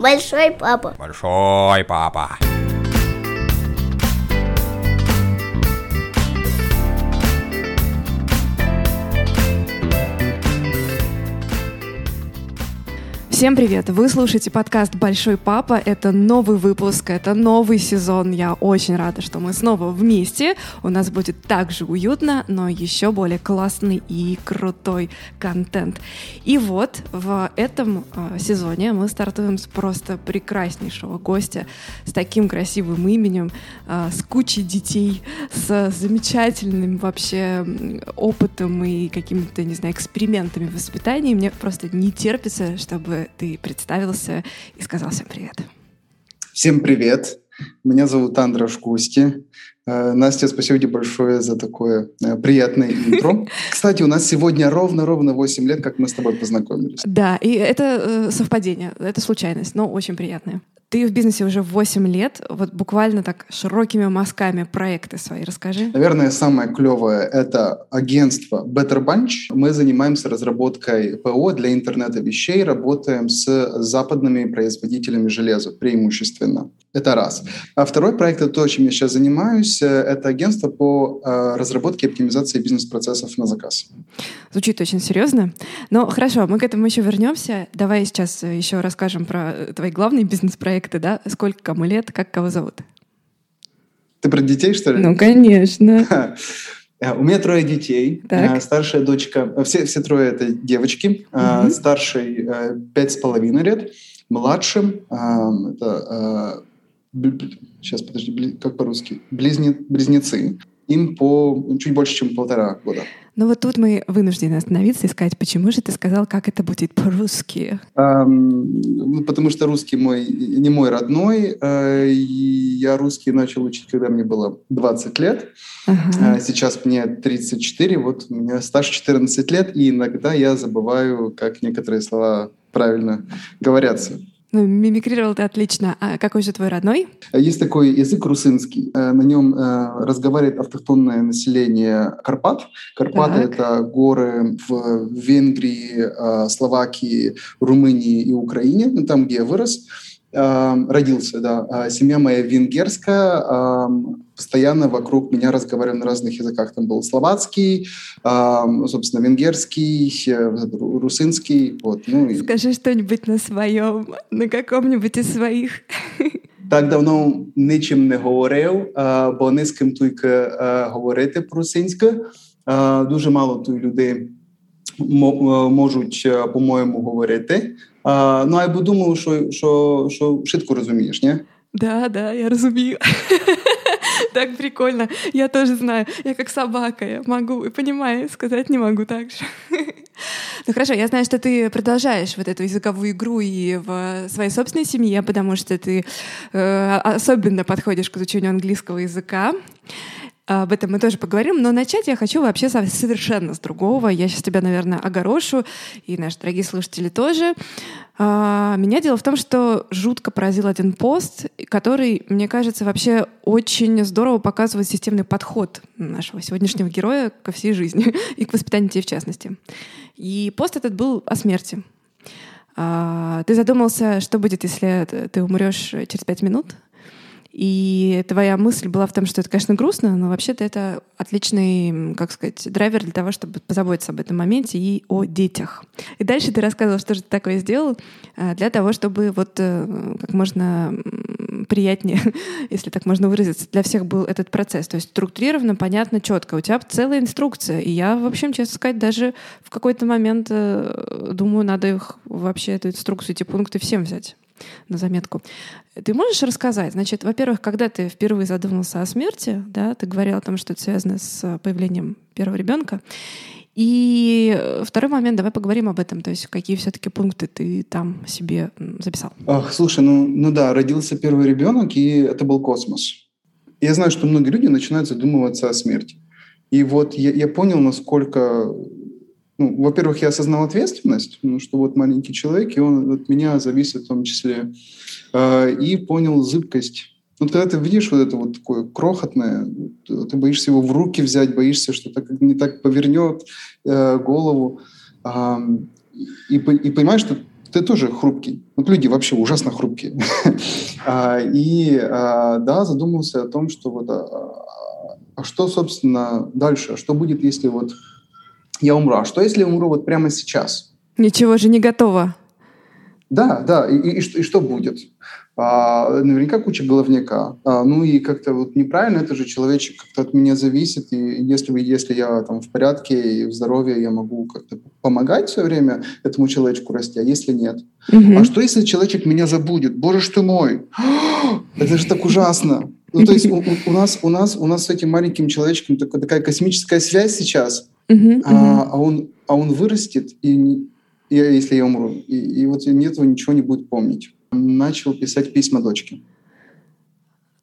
Большой папа. Большой папа. Всем привет! Вы слушаете подкаст «Большой папа». Это новый выпуск, это новый сезон. Я очень рада, что мы снова вместе. У нас будет так же уютно, но еще более классный и крутой контент. И вот в этом э, сезоне мы стартуем с просто прекраснейшего гостя, с таким красивым именем, э, с кучей детей, с замечательным вообще опытом и какими-то, не знаю, экспериментами в воспитании. Мне просто не терпится, чтобы ты представился и сказал всем привет. Всем привет. Меня зовут Андра Шкусти. Э, Настя, спасибо тебе большое за такое э, приятное интро. Кстати, у нас сегодня ровно-ровно 8 лет, как мы с тобой познакомились. Да, и это э, совпадение, это случайность, но очень приятное. Ты в бизнесе уже 8 лет, вот буквально так широкими мазками проекты свои расскажи. Наверное, самое клевое — это агентство Better Bunch. Мы занимаемся разработкой ПО для интернета вещей, работаем с западными производителями железа преимущественно. Это раз. А второй проект — это то, чем я сейчас занимаюсь, это агентство по э, разработке и оптимизации бизнес-процессов на заказ. Звучит очень серьезно. Но хорошо, мы к этому еще вернемся. Давай сейчас еще расскажем про твои главные бизнес-проекты, да? Сколько кому лет, как кого зовут? Ты про детей, что ли? Ну, конечно. У меня трое детей. Так. Старшая дочка, все, все трое это девочки. Угу. Старший пять с половиной лет, младшим это сейчас подожди, как по-русски, Близне, близнецы. Им по чуть больше, чем полтора года. Ну вот тут мы вынуждены остановиться и сказать, почему же ты сказал, как это будет по-русски? Um, потому что русский мой не мой родной. И я русский начал учить, когда мне было 20 лет. Uh-huh. Uh, сейчас мне 34, вот у меня стаж 14 лет, и иногда я забываю, как некоторые слова правильно говорятся. Ну, мимикрировал ты отлично. А какой же твой родной? Есть такой язык русынский. Э, на нем э, разговаривает автохтонное население Карпат. Карпаты это горы в Венгрии, э, Словакии, Румынии и Украине, ну, там, где я вырос родился, да. А семья моя венгерская, постоянно вокруг меня разговаривали на разных языках. Там был словацкий, собственно, венгерский, русинский. Вот, ну, Скажи что-нибудь на своем, на каком-нибудь из своих. Так давно нічим не говорив, бо не з ким тільки говорити по-русинськи. Дуже мало тут людей можуть, по-моєму, говорити. А, ну, я би думав, що, що, що швидко розумієш, ні? Да, да, я разумею. Так прикольно. Я тоже знаю. Я как собака. Я могу и понимаю, сказать не могу так же. Ну хорошо, я знаю, что ты продолжаешь вот эту языковую игру и в своей собственной семье, потому что ты э, особенно подходишь к изучению английского языка. Об этом мы тоже поговорим, но начать я хочу вообще совершенно с другого. Я сейчас тебя, наверное, огорошу, и наши дорогие слушатели тоже. А, меня дело в том, что жутко поразил один пост, который, мне кажется, вообще очень здорово показывает системный подход нашего сегодняшнего героя ко всей жизни и к воспитанию детей в частности. И пост этот был о смерти. А, ты задумался, что будет, если ты умрешь через пять минут? И твоя мысль была в том, что это, конечно, грустно, но вообще-то это отличный, как сказать, драйвер для того, чтобы позаботиться об этом моменте и о детях. И дальше ты рассказывал, что же ты такое сделал э, для того, чтобы вот э, как можно приятнее, если так можно выразиться, для всех был этот процесс. То есть структурированно, понятно, четко. У тебя целая инструкция. И я, в общем, честно сказать, даже в какой-то момент э, думаю, надо их вообще, эту инструкцию, эти пункты всем взять на заметку. Ты можешь рассказать, значит, во-первых, когда ты впервые задумался о смерти, да, ты говорил о том, что это связано с появлением первого ребенка, и второй момент, давай поговорим об этом, то есть какие все-таки пункты ты там себе записал. Ах, слушай, ну, ну да, родился первый ребенок, и это был космос. Я знаю, что многие люди начинают задумываться о смерти. И вот я, я понял, насколько ну, во-первых, я осознал ответственность, ну, что вот маленький человек, и он от меня зависит в том числе, э, и понял зыбкость. Вот когда ты видишь вот это вот такое крохотное, ты боишься его в руки взять, боишься, что так не так повернет э, голову, э, и, и понимаешь, что ты тоже хрупкий. Вот люди вообще ужасно хрупкие. А, и а, да, задумался о том, что вот, а что, собственно, дальше? Что будет, если вот я умру? А что, если я умру вот прямо сейчас? Ничего же не готово. Да, да, и, и, и, что, и что будет? А, наверняка куча головняка. А, ну и как-то вот неправильно, это же человечек как-то от меня зависит, и если, если я там в порядке и в здоровье, я могу как-то помогать все время этому человечку расти, а если нет? Угу. А что, если человечек меня забудет? Боже ж ты мой! Это же так ужасно! Ну, то есть у, у, нас, у, нас, у нас с этим маленьким человечком такая, такая космическая связь сейчас, uh-huh, а, а, он, а он вырастет, и, и если я умру, и, и вот нет этого ничего не будет помнить начал писать письма дочке.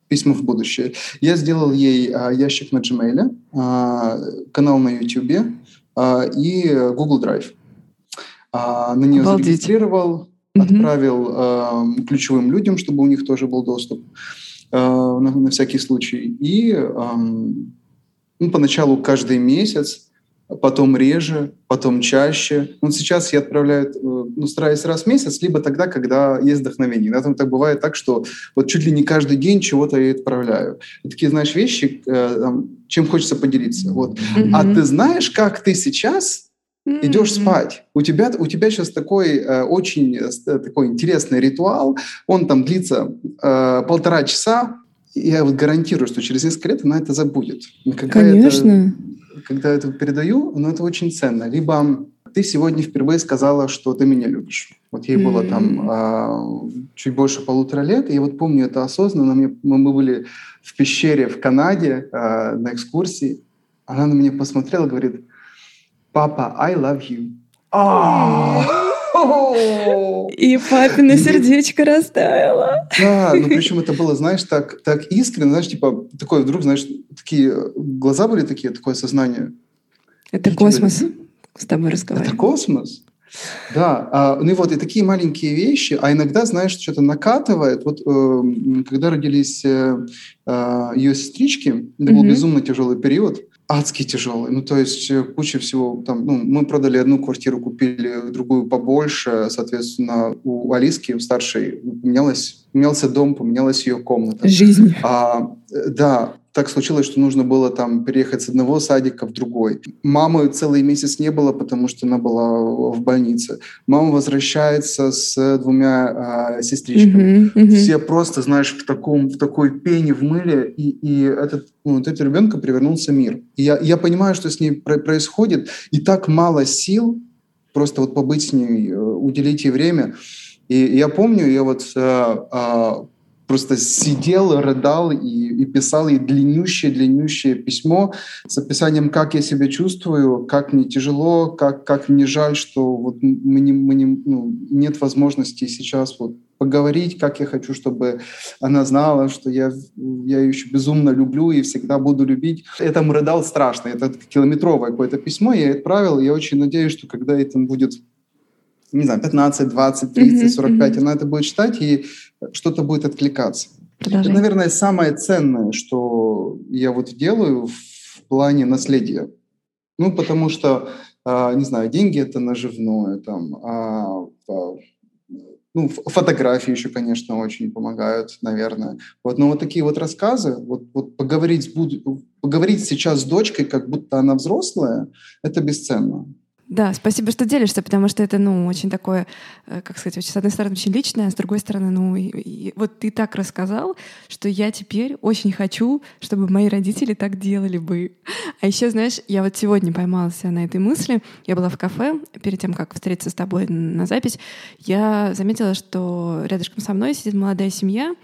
Письма в будущее. Я сделал ей а, ящик на Gmail, а, канал на YouTube а, и Google Drive. А, на нее Обалдеть. зарегистрировал, отправил а, ключевым людям, чтобы у них тоже был доступ а, на, на всякий случай. И а, ну, поначалу каждый месяц потом реже, потом чаще. Вот сейчас я отправляю, э, ну, стараюсь раз в месяц, либо тогда, когда есть вдохновение. Иногда так бывает так, что вот чуть ли не каждый день чего-то я отправляю. И такие, знаешь, вещи, э, чем хочется поделиться. Вот. Mm-hmm. А ты знаешь, как ты сейчас mm-hmm. идешь спать? У тебя, у тебя сейчас такой э, очень такой интересный ритуал. Он там длится полтора часа, я вот гарантирую, что через несколько лет она это забудет. Конечно когда это передаю, но это очень ценно. Либо ты сегодня впервые сказала, что ты меня любишь. Вот ей mm-hmm. было там а, чуть больше полутора лет, и я вот помню это осознанно. Мы, мы были в пещере в Канаде а, на экскурсии. Она на меня посмотрела говорит, «Папа, I love you». И папина сердечко растаяло. Да, ну причем это было, знаешь, так, так искренне, знаешь, типа, такое вдруг, знаешь, такие глаза были такие, такое сознание. Это космос с тобой разговаривает. Это космос? Да, а, ну и вот и такие маленькие вещи, а иногда, знаешь, что-то накатывает. Вот э, когда родились э, э, ее сестрички, это был безумно тяжелый период, адски тяжелый. Ну, то есть э, куча всего. Там, ну, мы продали одну квартиру, купили другую побольше. Соответственно, у Алиски, у старшей, поменялась, поменялся дом, поменялась ее комната. Жизнь. А, э, да, так случилось, что нужно было там переехать с одного садика в другой. Мамы целый месяц не было, потому что она была в больнице. Мама возвращается с двумя э, сестричками. Mm-hmm, mm-hmm. Все просто, знаешь, в таком, в такой пене в мыле, и, и этот, ну, вот этого ребенка перевернулся мир. И я, я понимаю, что с ней происходит, и так мало сил просто вот побыть с ней, э, уделить ей время. И я помню, я вот э, э, просто сидел, рыдал и, и писал ей длиннющее-длиннющее письмо с описанием, как я себя чувствую, как мне тяжело, как, как мне жаль, что вот мы не, мы не, ну, нет возможности сейчас вот поговорить, как я хочу, чтобы она знала, что я, я ее еще безумно люблю и всегда буду любить. Я там рыдал страшно. Это километровое какое-то письмо я отправил. Я очень надеюсь, что когда это будет не знаю, 15, 20, 30, 45, она это будет читать, и что-то будет откликаться. Продолжай. Это, наверное, самое ценное, что я вот делаю в плане наследия. Ну, потому что, а, не знаю, деньги это наживное, там, а, ну, фотографии еще, конечно, очень помогают, наверное. Вот, но вот такие вот рассказы, вот, вот поговорить, поговорить сейчас с дочкой, как будто она взрослая, это бесценно. Да, спасибо, что делишься, потому что это, ну, очень такое, э, как сказать, очень, с одной стороны, очень личное, а с другой стороны, ну, и, и, вот ты так рассказал, что я теперь очень хочу, чтобы мои родители так делали бы. А еще, знаешь, я вот сегодня поймалась на этой мысли. Я была в кафе, перед тем, как встретиться с тобой на запись, я заметила, что рядышком со мной сидит молодая семья,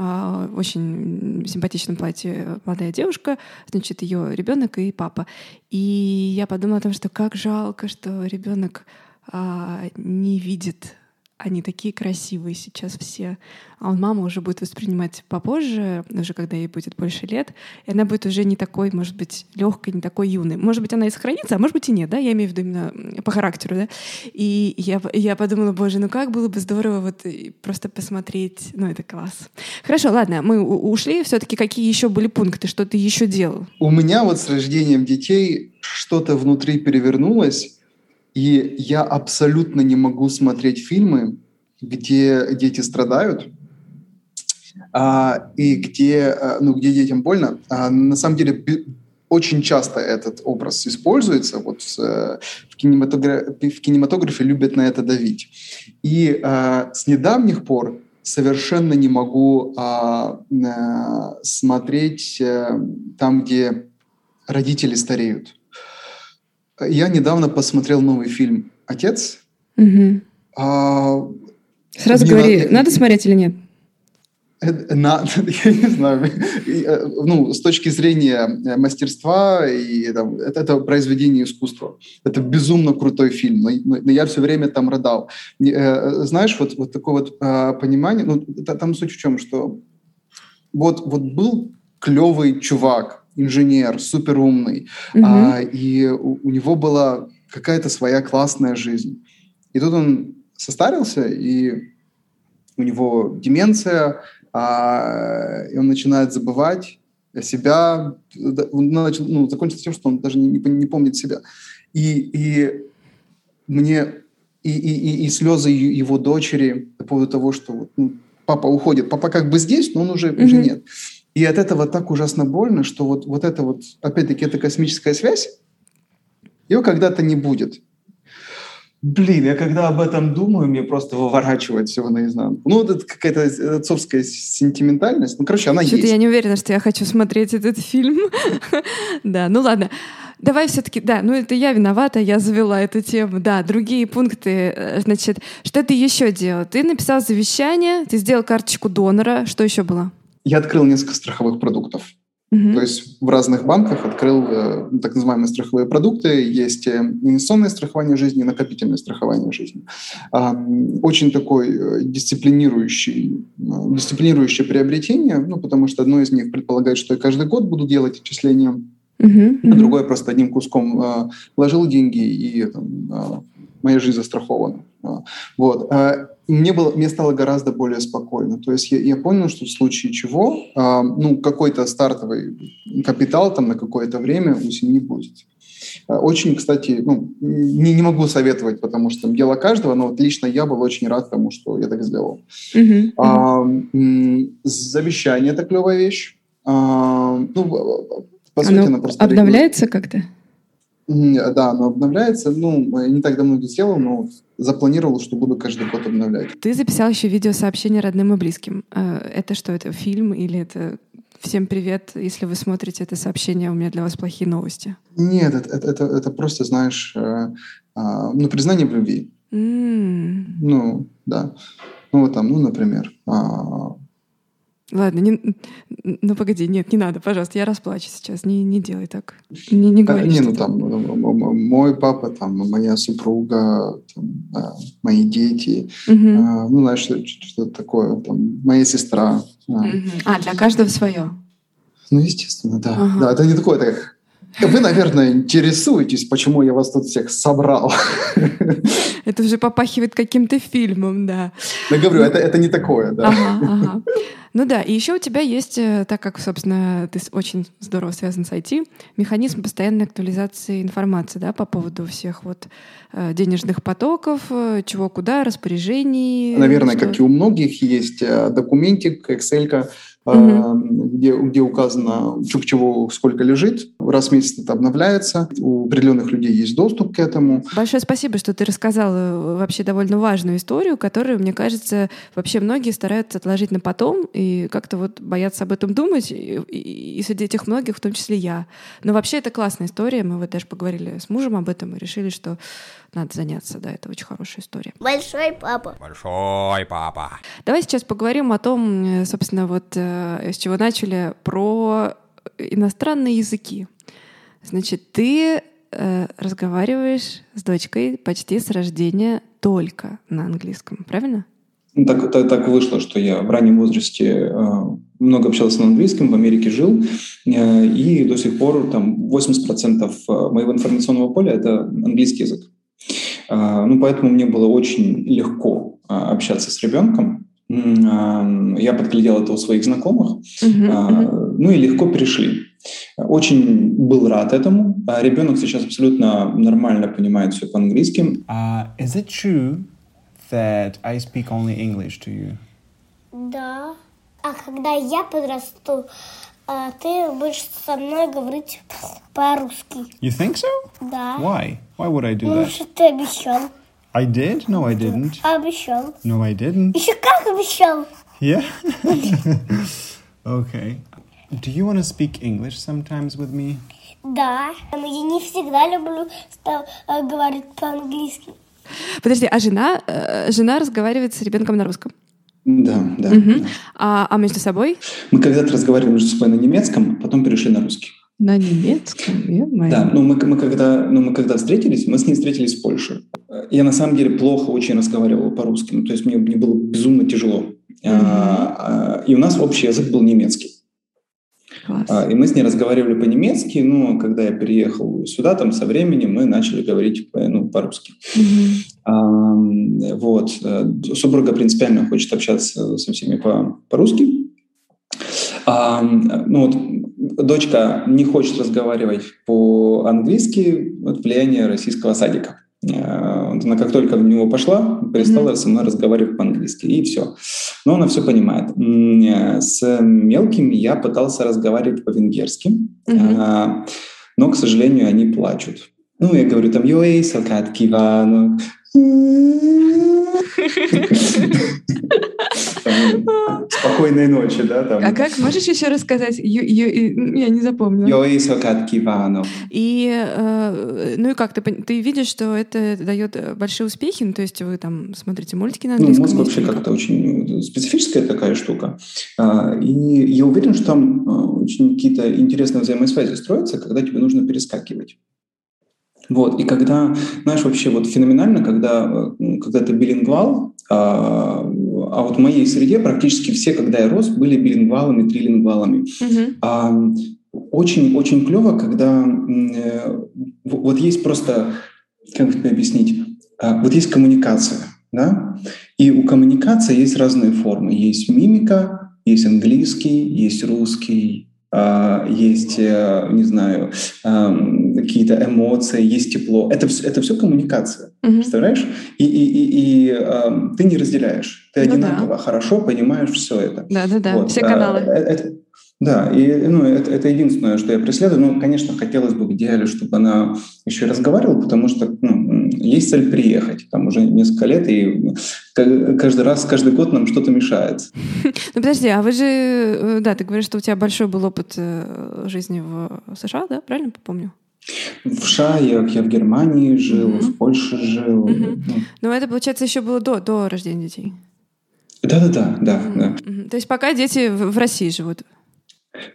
а, очень симпатичном платье молодая девушка, значит, ее ребенок и папа. И я подумала о том, что как жалко, что ребенок а, не видит они такие красивые сейчас все. А он мама уже будет воспринимать попозже, уже когда ей будет больше лет, и она будет уже не такой, может быть, легкой, не такой юной. Может быть, она и сохранится, а может быть и нет, да, я имею в виду именно по характеру, да. И я, я подумала, боже, ну как было бы здорово вот просто посмотреть, ну это класс. Хорошо, ладно, мы ушли, все-таки какие еще были пункты, что ты еще делал? У меня вот с рождением детей что-то внутри перевернулось, И я абсолютно не могу смотреть фильмы, где дети страдают, а, и где, а, ну, где детям больно. А, на самом деле очень часто этот образ используется. Вот в, кинематографе, в кинематографе любят на это давить. И а, с недавних пор совершенно не могу а, а, смотреть а, там, где родители стареют. Я недавно посмотрел новый фильм «Отец». Угу. А, Сразу говори, надо, надо смотреть или нет? На, я не знаю, э, ну, с точки зрения э, мастерства, и, там, это, это произведение искусства. Это безумно крутой фильм, но, но я все время там рыдал. Э, знаешь, вот, вот такое вот понимание, ну, там суть в чем, что вот, вот был клевый чувак, инженер, суперумный, угу. а, и у, у него была какая-то своя классная жизнь. И тут он состарился, и у него деменция, а, и он начинает забывать себя, он начал, ну, закончится тем, что он даже не, не, помнит себя. И, и мне и, и, и, слезы его дочери по поводу того, что ну, папа уходит. Папа как бы здесь, но он уже, mm-hmm. уже нет. И от этого так ужасно больно, что вот, вот это вот, опять-таки, это космическая связь, ее когда-то не будет. Блин, я когда об этом думаю, мне просто выворачивает всего наизнанку. Ну, вот это какая-то отцовская сентиментальность. Ну, короче, она Что-то есть. я не уверена, что я хочу смотреть этот фильм. да, ну ладно. Давай все-таки, да, ну это я виновата, я завела эту тему. Да, другие пункты. Э, значит, что ты еще делал? Ты написал завещание, ты сделал карточку донора. Что еще было? Я открыл несколько страховых продуктов. Mm-hmm. То есть в разных банках открыл э, так называемые страховые продукты. Есть э, инвестиционное страхование жизни накопительное страхование жизни. Э, очень такой э, дисциплинирующий, э, дисциплинирующее приобретение, ну, потому что одно из них предполагает, что я каждый год буду делать отчисления, mm-hmm. а другое просто одним куском э, вложил деньги и там, э, моя жизнь застрахована. Вот. Мне, было, мне стало гораздо более спокойно. То есть я, я понял, что в случае чего, а, ну, какой-то стартовый капитал там на какое-то время у семьи будет. А, очень, кстати, ну, не, не могу советовать, потому что дело каждого, но вот лично я был очень рад тому, что я так сделал. Uh-huh, uh-huh. А, завещание – это клевая вещь. А, ну, по сути, оно, просто обновляется как-то? Да, оно обновляется. Ну, я не так давно это сделал, но запланировал, что буду каждый год обновлять. Ты записал еще видеосообщение родным и близким. Э, это что, это фильм или это Всем привет, если вы смотрите это сообщение, у меня для вас плохие новости. Нет, это, это, это, это просто, знаешь, э, э, ну, признание в любви. Mm. Ну, да. Ну, вот там, ну, например, а, Ладно, не, ну погоди, нет, не надо, пожалуйста, я расплачу сейчас, не, не делай так, не, не говори. Не, ну там мой папа, там моя супруга, там, а, мои дети, угу. а, ну знаешь, что-то такое, там моя сестра. Угу. А для каждого свое. Ну естественно, да, ага. да, это не такое, так. Вы, наверное, интересуетесь, почему я вас тут всех собрал. Это уже попахивает каким-то фильмом, да. Я говорю, это, это не такое, да. Ага, ага. Ну да, и еще у тебя есть, э, так как, собственно, ты очень здорово связан с IT, механизм постоянной актуализации информации, да, по поводу всех вот э, денежных потоков, э, чего куда, распоряжений. Наверное, что... как и у многих, есть документик, Excel, угу. где, где указано, к чего сколько лежит. Раз в месяц это обновляется. У определенных людей есть доступ к этому. Большое спасибо, что ты рассказал вообще довольно важную историю, которую, мне кажется, вообще многие стараются отложить на потом и как-то вот боятся об этом думать. И, и, и среди этих многих, в том числе я. Но вообще это классная история. Мы вот даже поговорили с мужем об этом и решили, что надо заняться. Да, это очень хорошая история. Большой папа. Большой папа. Давай сейчас поговорим о том, э, собственно, вот э, с чего начали, про иностранные языки. Значит, ты э, разговариваешь с дочкой почти с рождения только на английском, правильно? Ну, так, так, так вышло, что я в раннем возрасте э, много общался на английском, в Америке жил, э, и до сих пор там 80% моего информационного поля — это английский язык. А, ну, поэтому мне было очень легко а, общаться с ребенком. А, я подглядел это у своих знакомых. Uh-huh, uh-huh. ну и легко перешли. Очень был рад этому. Ребенок сейчас абсолютно нормально понимает все по-английски. Uh, is it true that I speak only English to you? Да. А когда я подрасту, а, ты будешь со мной говорить по-русски. You think so? Да. Why? Why would I do Ну, that? что ты обещал. I did? No, I didn't. Обещал. No, I didn't. Еще как обещал. Yeah? okay. Do you want to speak English sometimes with me? Да. Но я не всегда люблю э, говорить по-английски. Подожди, а жена, э, жена разговаривает с ребенком на русском? Да, да. Да. А, а между собой? Мы когда-то разговаривали между собой на немецком, потом перешли на русский. На немецком, ё-моё. Да, но мы, мы, когда, ну, мы когда встретились, мы с ней встретились в Польше. Я на самом деле плохо очень разговаривал по-русски, ну, то есть мне, мне было безумно тяжело. А, а, и у нас общий язык был немецкий. Класс. А, И мы с ней разговаривали по-немецки, но когда я переехал сюда, там со временем мы начали говорить по- ну, по-русски. Мгм. Вот. Э, Супруга принципиально хочет общаться со всеми по- по-русски. А, Ну вот, дочка не хочет разговаривать по-английски от влияния российского садика. Э, Она как только в него пошла, перестала со мной разговаривать по-английски, и все. Но она все понимает. Э, С мелкими я пытался разговаривать по-венгерски, а, но, к сожалению, они плачут. Ну, я говорю там «Йой, салкат кивану». Там, Спокойной ночи, да? Там. А как можешь еще рассказать? Ю- ю- я не запомнила. «Йой, салкат кивану». И э, ну и как ты ты видишь, что это дает э, большие успехи? Ну, то есть вы там смотрите мультики на Ну, английском? мозг вместе вообще как-то очень специфическая такая штука. А, И я уверен, что там а, очень какие-то интересные взаимосвязи строятся, когда тебе нужно перескакивать. Вот, и когда, знаешь, вообще вот феноменально, когда, э, когда ты билингвал, а, а вот в моей среде практически все, когда я рос, были билингвалами, трилингвалами. Мгм. А, Очень, очень клево, когда э, вот есть просто, как это объяснить, А, вот есть коммуникация, да, и у коммуникации есть разные формы. Есть мимика, есть английский, есть русский, есть, э, не знаю, ам, какие-то эмоции, есть тепло. Это все, это все коммуникация. Мгм. Представляешь? И, и, и, и, ам, ты не разделяешь. Ты Ну да. одинаково хорошо понимаешь все это. Да-да-да, Вот, все а, каналы. э- это- да, и ну, это, это единственное, что я преследую. Ну, конечно, хотелось бы в идеале, чтобы она еще разговаривала, потому что ну, есть цель приехать. Там уже несколько лет, и ка- каждый раз, каждый год нам что-то мешает. Ну подожди, а вы же, э, да, ты говоришь, что у тебя большой был опыт э, жизни в США, да? Правильно помню? В США я, я в Германии жил, Мгм. в Польше жил. Мгм. Ну, Но это, получается, еще было до, до рождения детей. Да-да-да, да, да, Мгм. То есть пока дети в России живут.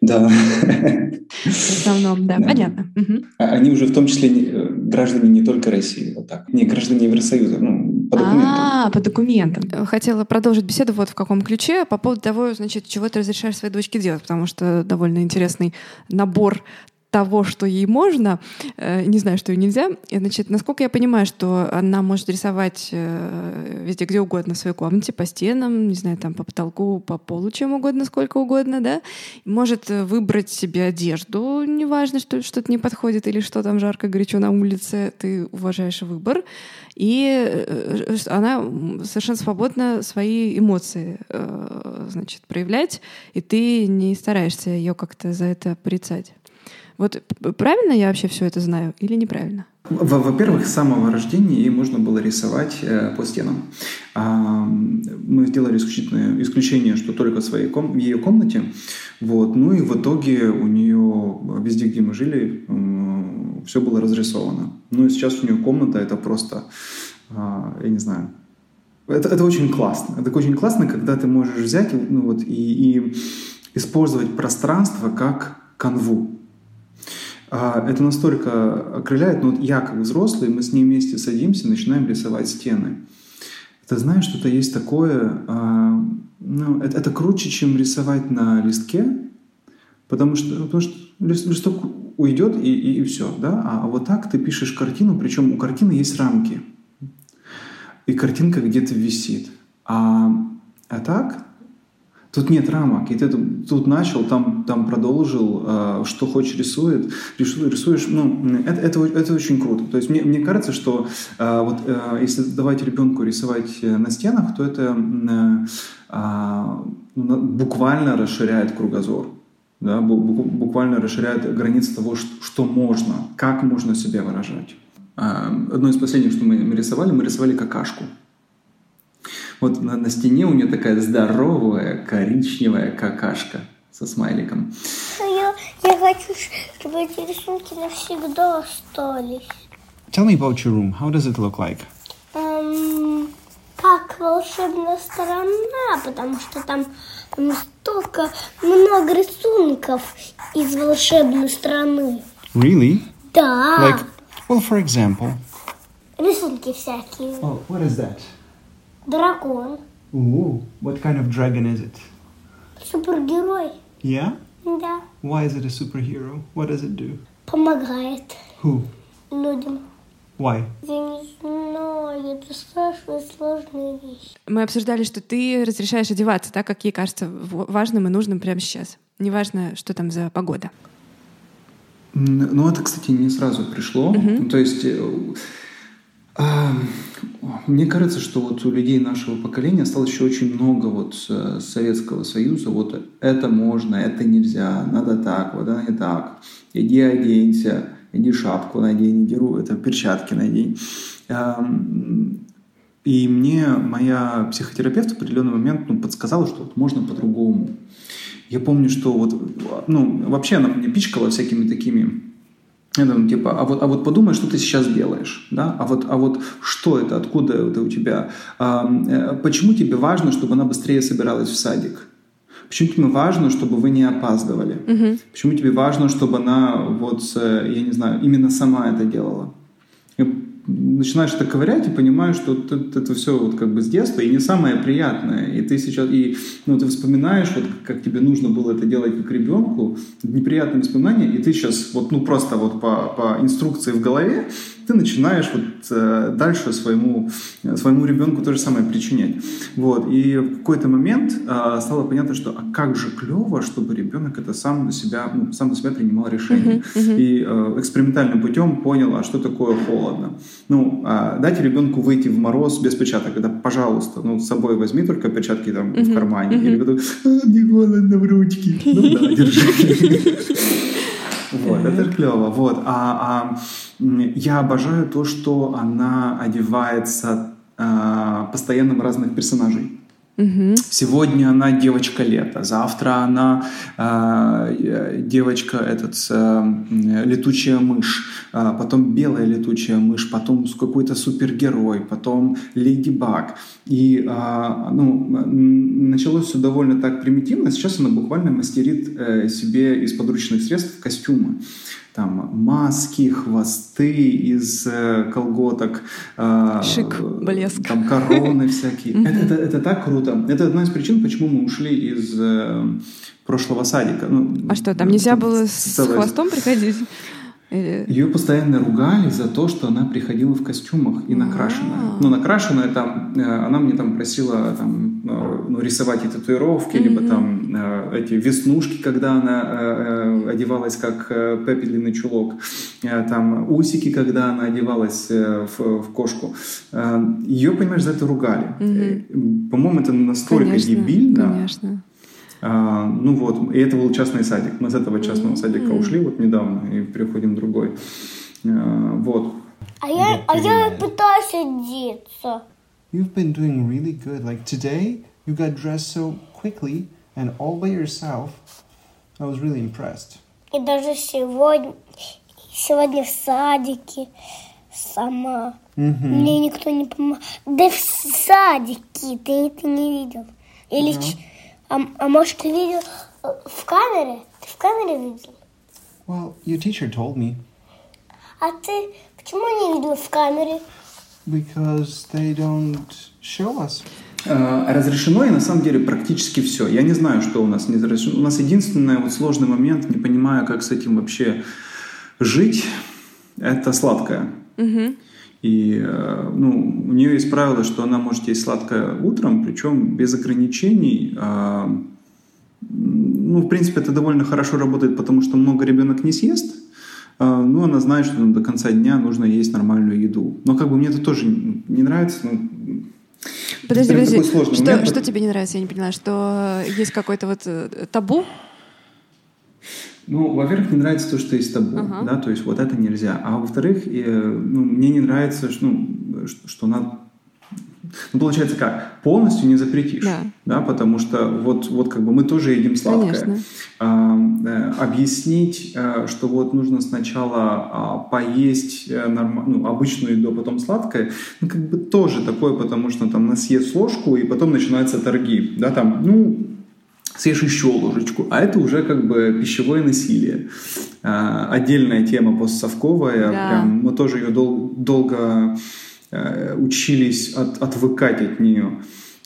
Да. В основном, да, Да. понятно. А Они уже в том числе э, граждане не только России, вот так. Не, граждане Евросоюза, ну, по документам. А, по документам. Хотела продолжить беседу вот в каком ключе по поводу того, значит, чего ты разрешаешь своей дочке делать, потому что довольно интересный набор того, что ей можно, э, не знаю, что ей нельзя. И, значит, насколько я понимаю, что она может рисовать э, везде, где угодно, в своей комнате, по стенам, не знаю, там по потолку, по полу, чем угодно, сколько угодно, да. Может э, выбрать себе одежду, неважно, что что-то не подходит или что там жарко, горячо на улице, ты уважаешь выбор. И она совершенно свободно свои эмоции значит, проявлять, и ты не стараешься ее как-то за это порицать. Вот правильно я вообще все это знаю или неправильно? Во- Во-первых, с самого рождения ей можно было рисовать э, по стенам. А, мы сделали исключительное исключение, что только в, своей ком- ее комнате. Вот. Ну и в итоге у нее везде, где мы жили, все было разрисовано. Ну и сейчас у нее комната это просто, а, я не знаю, это, это очень классно. Это очень классно, когда ты можешь взять ну, вот, и, и использовать пространство как канву. А, Это настолько окрыляет, но вот я как взрослый, мы с ней вместе садимся, начинаем рисовать стены. Ты знаешь, что-то есть такое, а, ну, это, это круче, чем рисовать на листке, потому что, потому что лист- листок уйдет и, и, и все, да, а вот так ты пишешь картину, причем у картины есть рамки, и картинка где-то висит. А, а так Тут нет рамок, и ты тут начал, там, там продолжил, э, что хочешь рисует, рисуешь, рисуешь ну, это, это, это очень круто. То есть мне, мне кажется, что э, вот э, если давать ребенку рисовать на стенах, то это буквально расширяет кругозор, да, буквально расширяет границы того, что можно, как можно себя выражать. Одно из последних, что мы рисовали, мы рисовали какашку. Вот на, на стене у нее такая здоровая коричневая какашка со смайликом. Я, я хочу, чтобы эти рисунки навсегда остались. Tell me about your room. How does it look like? Um, как волшебная страна, потому что там, там столько много рисунков из волшебной страны. Really? Да. Like, well, for example. Рисунки всякие. Oh, what is that? Дракон. Ooh, what kind of dragon is it? Супергерой. Yeah? Да. Why is it a superhero? What does it do? Помогает Who? людям. Why? Я не знаю, это спрашиваю сложные вещи. Мы обсуждали, что ты разрешаешь одеваться так, как ей кажется важным и нужным прямо сейчас. Неважно, что там за погода. Ну, это, кстати, не сразу пришло. Мгм. То есть э, мне кажется, что вот у людей нашего поколения осталось еще очень много вот с Советского Союза. Вот это можно, это нельзя, надо так, вот это не так. Иди оденься, иди шапку надень, иди это перчатки надень. Ам, И мне моя психотерапевт в определенный момент ну, подсказала, что вот можно по-другому. Я помню, что вот, ну, вообще она мне пичкала всякими такими я думаю, типа, а вот, а вот подумай, что ты сейчас делаешь, да? А вот, а вот что это, откуда это у тебя? А, почему тебе важно, чтобы она быстрее собиралась в садик? Почему тебе важно, чтобы вы не опаздывали? Мгм. Почему тебе важно, чтобы она вот, э, я не знаю, именно сама это делала? И начинаешь это ковырять и понимаешь, что это, это все вот как бы с детства и не самое приятное. И ты сейчас, и ну, ты вспоминаешь, вот как тебе нужно было это делать как ребенку, неприятные воспоминания, и ты сейчас вот ну просто вот по, по инструкции в голове ты начинаешь вот э, дальше своему, своему ребенку то же самое причинять. Вот. И в какой-то момент э, стало понятно, что а как же клево, чтобы ребенок это сам для себя, ну, сам для себя принимал решение. И э, экспериментальным путем понял, а что такое холодно. Ну, а дайте ребенку выйти в мороз без перчаток. Это, пожалуйста, ну, с собой возьми только перчатки там в кармане. И ребенок, а, мне холодно в ручки. Ну да, держи. Вот, это клево. Вот. А, а, я обожаю то, что она одевается а, постоянно в разных персонажей. Сегодня она девочка лета, завтра она а, э, девочка этот э, летучая мышь, а, потом белая летучая мышь, потом какой-то супергерой, потом леди баг. И а, ну, началось все довольно так примитивно. Сейчас она буквально мастерит э, себе из подручных средств костюмы. Там маски, хвосты из э, колготок, Шик, блеск. там короны всякие. Это, это, это так круто. Это одна из причин, почему мы ушли из э, прошлого садика. Ну, А что, там нельзя было с хвостом приходить? Или- Ее постоянно ругали за то, что она приходила в костюмах и накрашенная. А. Ну, накрашенная там, э, она мне там просила там, э, ну, рисовать и татуировки, либо там э, эти веснушки, когда она э, э, одевалась как э, Пеппи длинный чулок, э, там усики, когда она одевалась э, в, в кошку. Э, Ее, понимаешь, за это ругали. Э, По-моему, это настолько Конечно, дебильно. Конечно. А, ну вот, и это был частный садик. Мы с этого частного садика Мгм. ушли вот недавно и переходим в другой. А, вот. А я, а я пытаюсь одеться. You've been doing really good. Like today, you got dressed so quickly and all by yourself. I was really impressed. И даже сегодня, сегодня в садике сама. Мне никто не помог. Да в садике ты это не видел. Или ч- а, а может ты видел э, в камере? Ты в камере видел? Well, your teacher told me А ты почему не видел в камере? because they don't show us. разрешено и на самом деле практически все. Я не знаю, что у нас не разрешено. У нас единственный вот сложный момент, не понимаю, как с этим вообще жить, это сладкое. Мгм. И э, ну, у нее есть правило, что она может есть сладкое утром, причем без ограничений. а, ну, в принципе, это довольно хорошо работает, потому что много ребенок не съест, а, ну, она знает, что до конца дня нужно есть нормальную еду. Но как бы мне это тоже не нравится, ну, Подожди, подожди. Что, что тебе не нравится? Я не поняла, что есть какой-то вот э, табу? Ну, во-первых, не нравится то, что есть табу, ага. да, то есть вот это нельзя. А во-вторых, ну, мне не нравится, что, ну, что надо ну, получается как? Полностью не запретишь, да, да потому что вот, вот как бы мы тоже едим сладкое. А, э, объяснить, э, что вот нужно сначала а, поесть э, норм... ну, обычную еду, а потом сладкое, ну, как бы тоже такое, потому что там на съест ложку, и потом начинаются торги, да, там, ну, съешь еще ложечку, а это уже как бы пищевое насилие. А, отдельная тема постсовковая, да. прям мы тоже ее дол- долго Э, учились от, отвыкать от нее.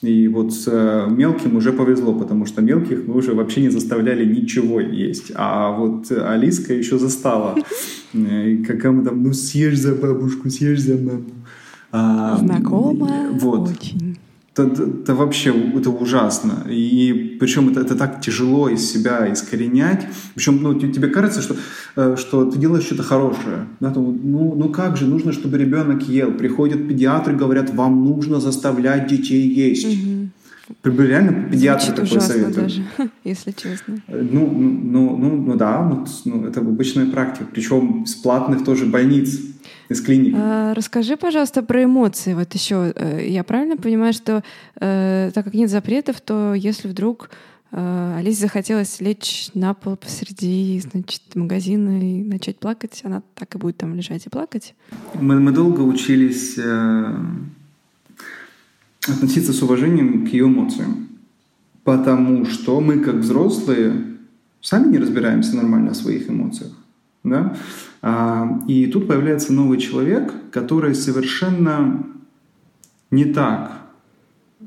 И вот с э, мелким уже повезло, потому что мелких мы уже вообще не заставляли ничего есть. А вот Алиска еще застала. Э, как мы там, ну съешь за бабушку, съешь за маму. А, Знакомо вот. очень это, это вообще это ужасно. И причем это, это так тяжело из себя искоренять. Причем ну, тебе кажется, что, э, что ты делаешь что-то хорошее. Да? Ну, ну как же, нужно, чтобы ребенок ел. Приходят педиатры, говорят, вам нужно заставлять детей есть. Угу. Реально педиатры Звучит такой советуют. даже, если честно. Ну, ну, ну, ну да, ну, ну, это обычная практика. Причем с платных тоже больниц из клиник. А, расскажи, пожалуйста, про эмоции. Вот еще, э, я правильно понимаю, что э, так как нет запретов, то если вдруг э, Алисе захотелось лечь на пол посреди значит, магазина и начать плакать, она так и будет там лежать и плакать? Мы, мы долго учились э, относиться с уважением к ее эмоциям. Потому что мы, как взрослые, сами не разбираемся нормально о своих эмоциях. Да? А, и тут появляется новый человек, который совершенно не так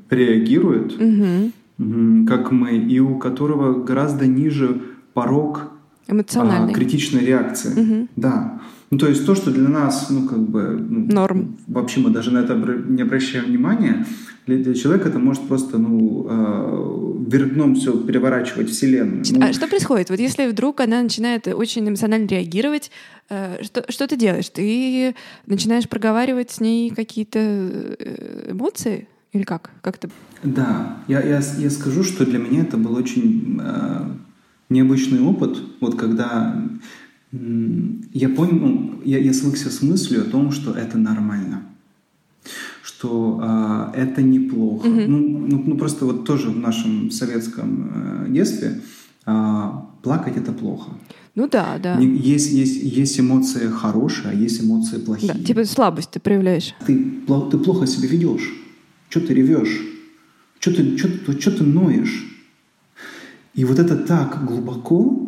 реагирует, угу. как мы, и у которого гораздо ниже порог а, критичной реакции. Угу. Да. Ну, то есть то, что для нас, ну, как бы... Ну, Норм. Вообще мы даже на это не обращаем внимания. Для, для человека это может просто, ну, э, вверх дном все переворачивать вселенную. Ну, а что происходит? Вот если вдруг она начинает очень эмоционально реагировать, э, что, что ты делаешь? Ты начинаешь проговаривать с ней какие-то э, эмоции? Или как? Как ты? Да, я, я, я скажу, что для меня это был очень э, необычный опыт. Вот когда я понял, ну, я, я свыкся с мыслью о том, что это нормально, что э, это неплохо. Mm-hmm. Ну, ну, ну, просто вот тоже в нашем советском э, детстве э, плакать это плохо. Ну да, да. Есть, есть, есть эмоции хорошие, а есть эмоции плохие. Да, типа слабость ты проявляешь. Ты, ты плохо себя ведешь. Что ты ревешь? Что ты, что, что ты ноешь? И вот это так глубоко,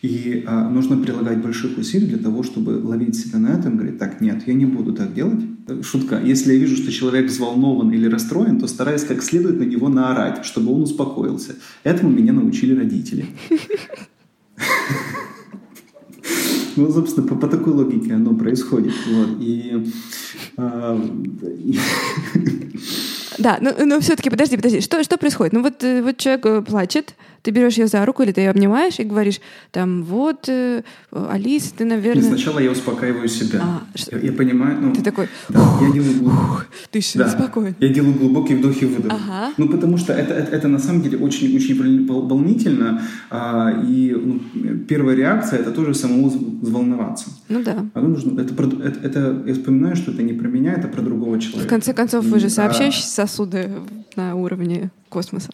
и а, нужно прилагать больших усилий для того, чтобы ловить себя на этом говорить, так, нет, я не буду так делать. Шутка. Если я вижу, что человек взволнован или расстроен, то стараюсь как следует на него наорать, чтобы он успокоился. Этому меня научили родители. Ну, собственно, по, такой логике оно происходит. И, а. Да, но, но все-таки подожди, подожди, что, что происходит? Ну вот, э, вот человек э, плачет, ты берешь ее за руку или ты ее обнимаешь и говоришь, там, вот, э, Алиса, ты, наверное... Сначала я успокаиваю себя. А, я, я понимаю, ну... Ты такой... Да, я делаю глубокий... Ты еще да, спокойно. Я делаю глубокий вдох и выдох. Ага. Ну, потому что это, это, это на самом деле очень-очень волнительно. А, и ну, первая реакция — это тоже самому взволноваться. Ну да. А нужно, это, это, это, я вспоминаю, что это не про меня, это про другого человека. В конце концов, вы же а... сосуды на уровне космоса.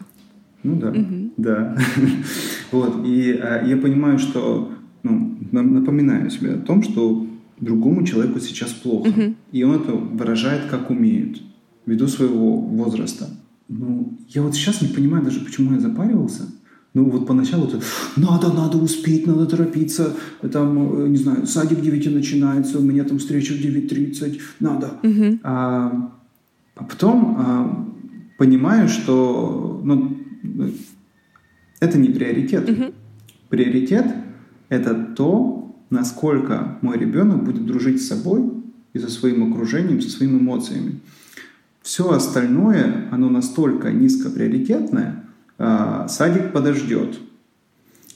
Ну да, угу. да. вот, и а, я понимаю, что, ну, напоминаю себе о том, что другому человеку сейчас плохо. Угу. И он это выражает как умеет, ввиду своего возраста. Ну, я вот сейчас не понимаю даже, почему я запаривался. Ну, вот поначалу это надо, надо успеть, надо торопиться. Там, э, не знаю, садик в 9 начинается, у меня там встреча в 9.30, надо. Угу. А, а потом а, понимаю, что ну, это не приоритет. Угу. Приоритет — это то, насколько мой ребенок будет дружить с собой и со своим окружением, со своими эмоциями. Все остальное, оно настолько низкоприоритетное, а, садик подождет,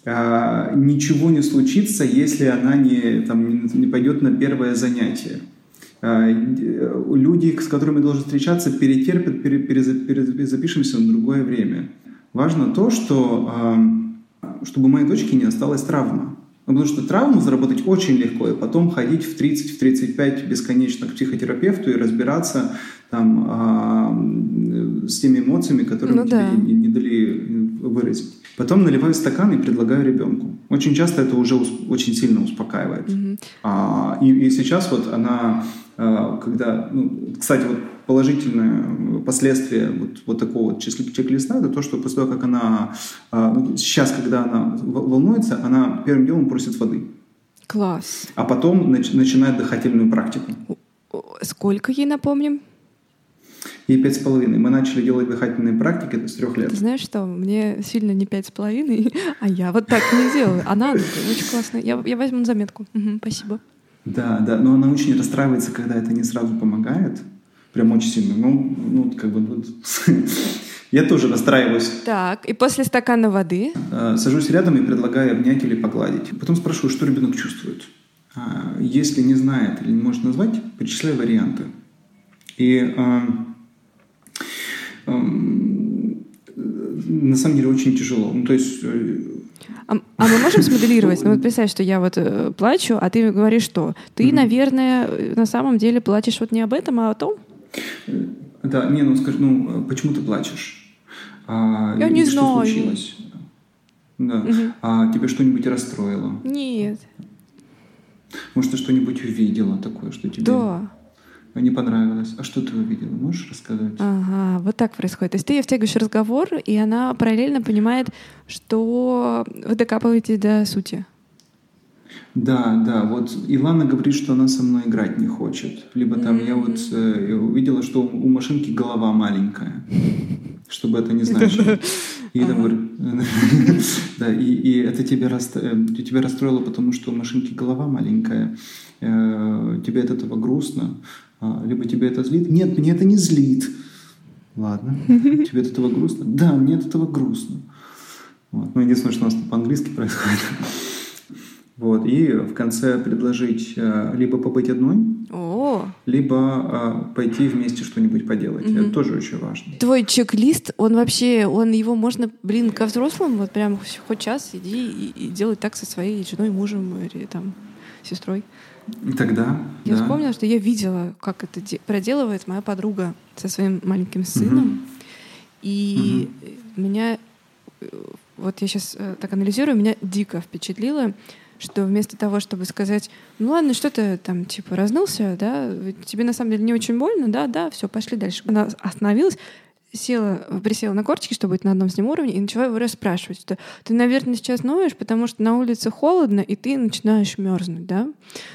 а, ничего не случится, если она не, там, не пойдет на первое занятие. А, люди, с которыми должен встречаться, перетерпят, перезапишемся на другое время. Важно то, что чтобы у моей дочки не осталось травма. Ну, потому что травму заработать очень легко, и потом ходить в 30-35 в бесконечно к психотерапевту и разбираться там, э, с теми эмоциями, которые ну, тебе да. не, не дали выразить. Потом наливаю стакан и предлагаю ребенку. Очень часто это уже очень сильно успокаивает. Mm-hmm. А, и, и сейчас вот она, а, когда, ну, кстати, вот положительное последствие вот, вот такого вот чек-листа, это то, что после того, как она, а, ну, сейчас, когда она волнуется, она первым делом просит воды. Класс. А потом нач- начинает дыхательную практику. Сколько ей, напомним? Ей пять с половиной. Мы начали делать дыхательные практики с трех лет. Ты знаешь что? Мне сильно не пять с половиной, а я вот так не делаю. Она очень классная. Я, я возьму на заметку. Угу, спасибо. Да, да, но она очень расстраивается, когда это не сразу помогает. Прям очень сильно. Ну, ну как бы... Вот. Я тоже расстраиваюсь. Так, и после стакана воды? Э, сажусь рядом и предлагаю обнять или погладить. Потом спрашиваю, что ребенок чувствует. А, если не знает или не может назвать, перечисляю варианты. И на самом деле очень тяжело. Ну, то есть... Э, а, а мы можем смоделировать? Ну вот представь, что я вот э, плачу, а ты говоришь что? Ты, наверное, на самом деле плачешь вот не об этом, а о том? Да, не, ну скажи, ну почему ты плачешь? А, я не что знаю. случилось? Да. Угу. А тебе что-нибудь расстроило? Нет. Может, ты что-нибудь увидела такое, что тебе... Да не понравилось. А что ты увидела? Можешь рассказать? Ага, вот так происходит. То есть ты ее втягиваешь в разговор, и она параллельно понимает, что вы докапываете до сути. Да, да. Вот Илана говорит, что она со мной играть не хочет. Либо там mm-hmm. я вот э, увидела, что у машинки голова маленькая. Чтобы это не значило. И там да, и, и это тебя, расстро... Э, тебя расстроило, потому что у машинки голова маленькая. Э, тебе от этого грустно. А, либо тебе это злит. Нет, мне это не злит. Ладно. Тебе от этого грустно? Да, мне от этого грустно. Вот. Ну, единственное, что у нас по-английски происходит. Вот. И в конце предложить э, либо побыть одной, О. либо э, пойти вместе что-нибудь поделать. Угу. Это тоже очень важно. Твой чек-лист, он вообще, он его можно, блин, ко взрослым, вот прям хоть час иди и, и делай так со своей женой, мужем или там сестрой. Тогда. Я да. вспомнила, что я видела, как это проделывает моя подруга со своим маленьким сыном. Угу. И угу. меня, э, вот я сейчас так анализирую, меня дико впечатлило, что вместо того, чтобы сказать, ну ладно, что ты там типа разнылся, да, тебе на самом деле не очень больно, да, да, все, пошли дальше. Она остановилась, села, присела на корточки, чтобы быть на одном с ним уровне, и начала его расспрашивать, что ты, наверное, сейчас ноешь, потому что на улице холодно, и ты начинаешь мерзнуть, да?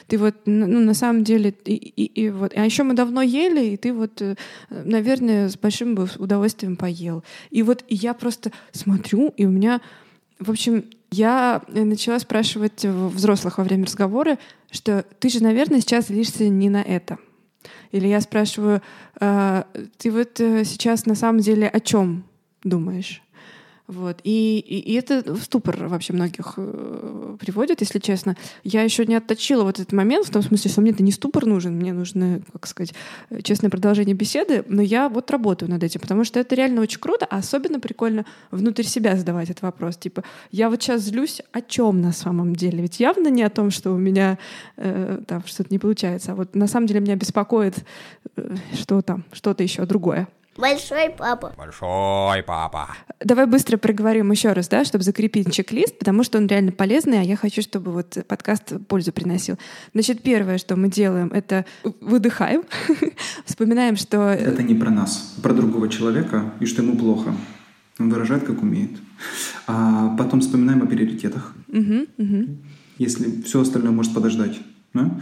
Ты вот, ну, на самом деле, и, и, и вот, а еще мы давно ели, и ты вот, э, наверное, с большим бы удовольствием поел. И вот я просто смотрю, и у меня, в общем, я начала спрашивать взрослых во время разговора, что ты же, наверное, сейчас злишься не на это. Или я спрашиваю, «А, ты вот э, сейчас на самом деле о чем думаешь? Вот. И, и, и это в ступор вообще многих э, приводит, если честно. Я еще не отточила вот этот момент, в том смысле, что мне это не ступор нужен, мне нужно, как сказать, честное продолжение беседы, но я вот работаю над этим, потому что это реально очень круто, а особенно прикольно внутрь себя задавать этот вопрос. Типа, я вот сейчас злюсь о чем на самом деле? Ведь явно не о том, что у меня э, там что-то не получается, а вот на самом деле меня беспокоит, э, что там, что-то еще другое. Большой папа. Большой папа. Давай быстро проговорим еще раз, да, чтобы закрепить чек-лист, потому что он реально полезный, а я хочу, чтобы вот подкаст пользу приносил. Значит, первое, что мы делаем, это выдыхаем, вспоминаем, что... Это не про нас, про другого человека, и что ему плохо. Он выражает, как умеет. А потом вспоминаем о приоритетах. Угу, угу. Если все остальное может подождать. Да?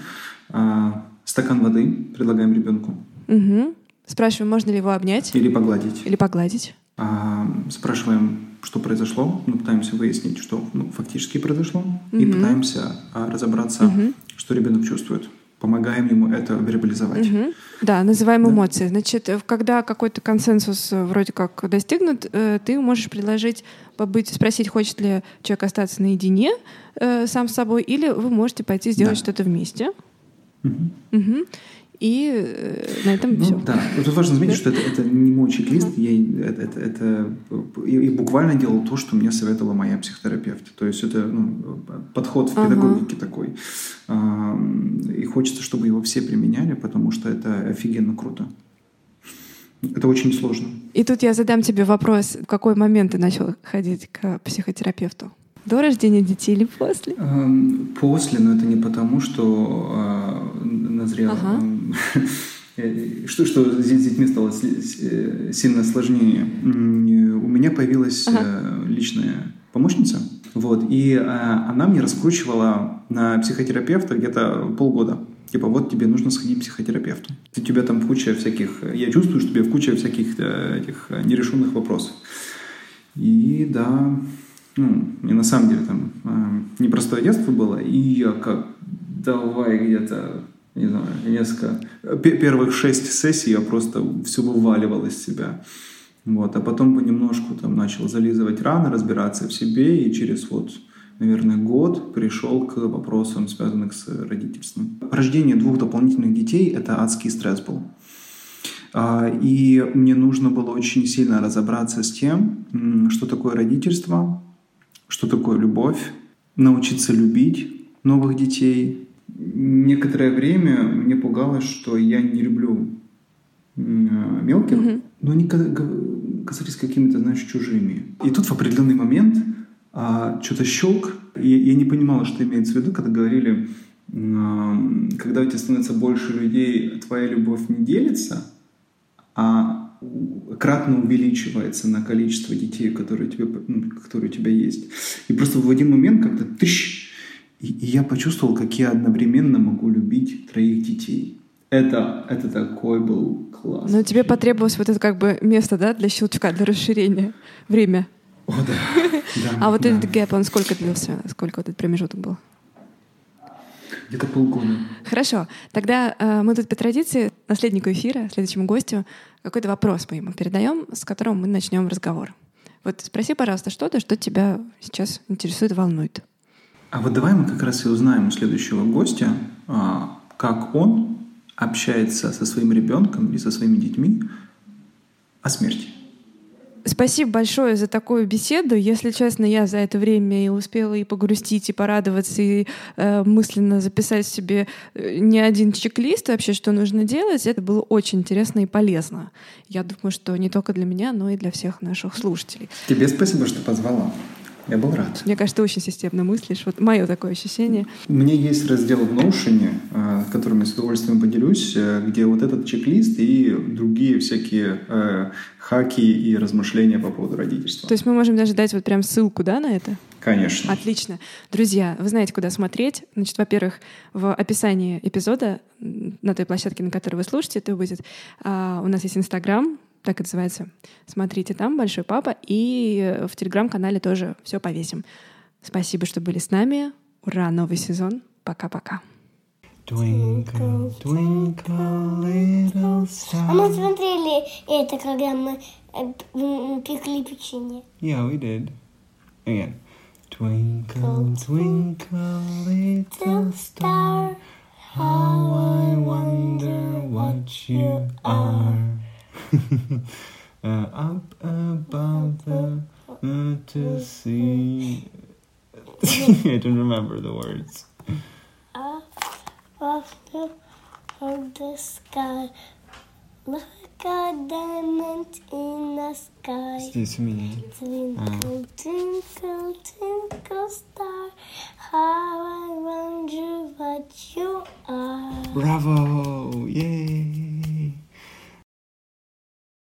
А, стакан воды предлагаем ребенку. Угу. Спрашиваем, можно ли его обнять. Или погладить. Или погладить. А, спрашиваем, что произошло. Мы пытаемся выяснить, что ну, фактически произошло. Угу. И пытаемся а, разобраться, угу. что ребенок чувствует. помогаем ему это вербализовать. Угу. Да, называем да. эмоции. Значит, э, когда какой-то консенсус э, вроде как достигнут, э, ты можешь предложить побыть, спросить, хочет ли человек остаться наедине сам с собой, или вы можете пойти сделать да. что-то вместе. Угу. Угу и э, на этом ну, все. Да, тут важно заметить, что это, это не мой чек-лист, uh-huh. я это, это, это и, и буквально делал то, что мне советовала моя психотерапевт. То есть это ну, подход в педагогике uh-huh. такой. И хочется, чтобы его все применяли, потому что это офигенно круто. Это очень сложно. И тут я задам тебе вопрос, в какой момент ты начал ходить к психотерапевту? До рождения детей или после? После, но это не потому, что э, назрело. Ага. Что, что с детьми стало э, сильно сложнее. У меня появилась ага. Э, личная помощница, вот, и э, она мне раскручивала на психотерапевта где-то полгода. Типа, вот тебе нужно сходить к психотерапевту. У тебя там куча всяких... Я чувствую, что тебе в куча всяких этих нерешенных вопросов. И да, ну, мне на самом деле там э, непростое детство было, и я как давай где-то, не знаю, несколько, первых шесть сессий я просто все вываливал из себя. Вот, а потом понемножку там начал зализывать раны, разбираться в себе, и через вот, наверное, год пришел к вопросам, связанным с родительством. Рождение двух дополнительных детей — это адский стресс был. А, и мне нужно было очень сильно разобраться с тем, что такое родительство, что такое любовь, научиться любить новых детей. Некоторое время мне пугало, что я не люблю мелких, mm-hmm. но они казались какими-то, знаешь, чужими. И тут в определенный момент а, что-то щелк, и я не понимала, что имеется в виду, когда говорили, а, когда у тебя становится больше людей, твоя любовь не делится, а кратно увеличивается на количество детей, которые, тебе, ну, которые у тебя есть. И просто в один момент как-то тыщ, и, и я почувствовал, как я одновременно могу любить троих детей. Это, это такой был класс. Но тебе потребовалось вот это как бы место, да, для щелчка, для расширения, время. О, да. А вот этот гэп, он сколько длился? Сколько вот этот промежуток был? Где-то полгода. Хорошо. Тогда э, мы тут по традиции наследнику эфира, следующему гостю, какой-то вопрос мы ему передаем, с которым мы начнем разговор. Вот спроси, пожалуйста, что-то, что тебя сейчас интересует, волнует. А вот давай мы как раз и узнаем у следующего гостя, а, как он общается со своим ребенком и со своими детьми о смерти. Спасибо большое за такую беседу. Если честно, я за это время и успела и погрустить, и порадоваться, и э, мысленно записать себе э, не один чек-лист вообще, что нужно делать. Это было очень интересно и полезно. Я думаю, что не только для меня, но и для всех наших слушателей. Тебе спасибо, что позвала. Я был рад. Мне кажется, ты очень системно мыслишь. Вот мое такое ощущение. У меня есть раздел в Notion, э, которым я с удовольствием поделюсь, э, где вот этот чек-лист и другие всякие э, хаки и размышления по поводу родительства. То есть мы можем даже дать вот прям ссылку, да, на это? Конечно. Отлично. Друзья, вы знаете, куда смотреть. Значит, во-первых, в описании эпизода на той площадке, на которой вы слушаете, это будет. А, у нас есть Инстаграм, так и называется. Смотрите там, Большой Папа, и в Телеграм-канале тоже все повесим. Спасибо, что были с нами. Ура, новый сезон. Пока-пока. Twinkle, twinkle, little star. А мы смотрели это, когда мы э, пекли печенье. Yeah, we did. Again. Twinkle, twinkle, little star, how I wonder what you are. uh, up above the uh, to see. I don't remember the words. Up above the, of the sky, like a diamond in the sky. Здесь у меня. Twinkle, twinkle, twinkle star, how I wonder what you are. Bravo! Yay!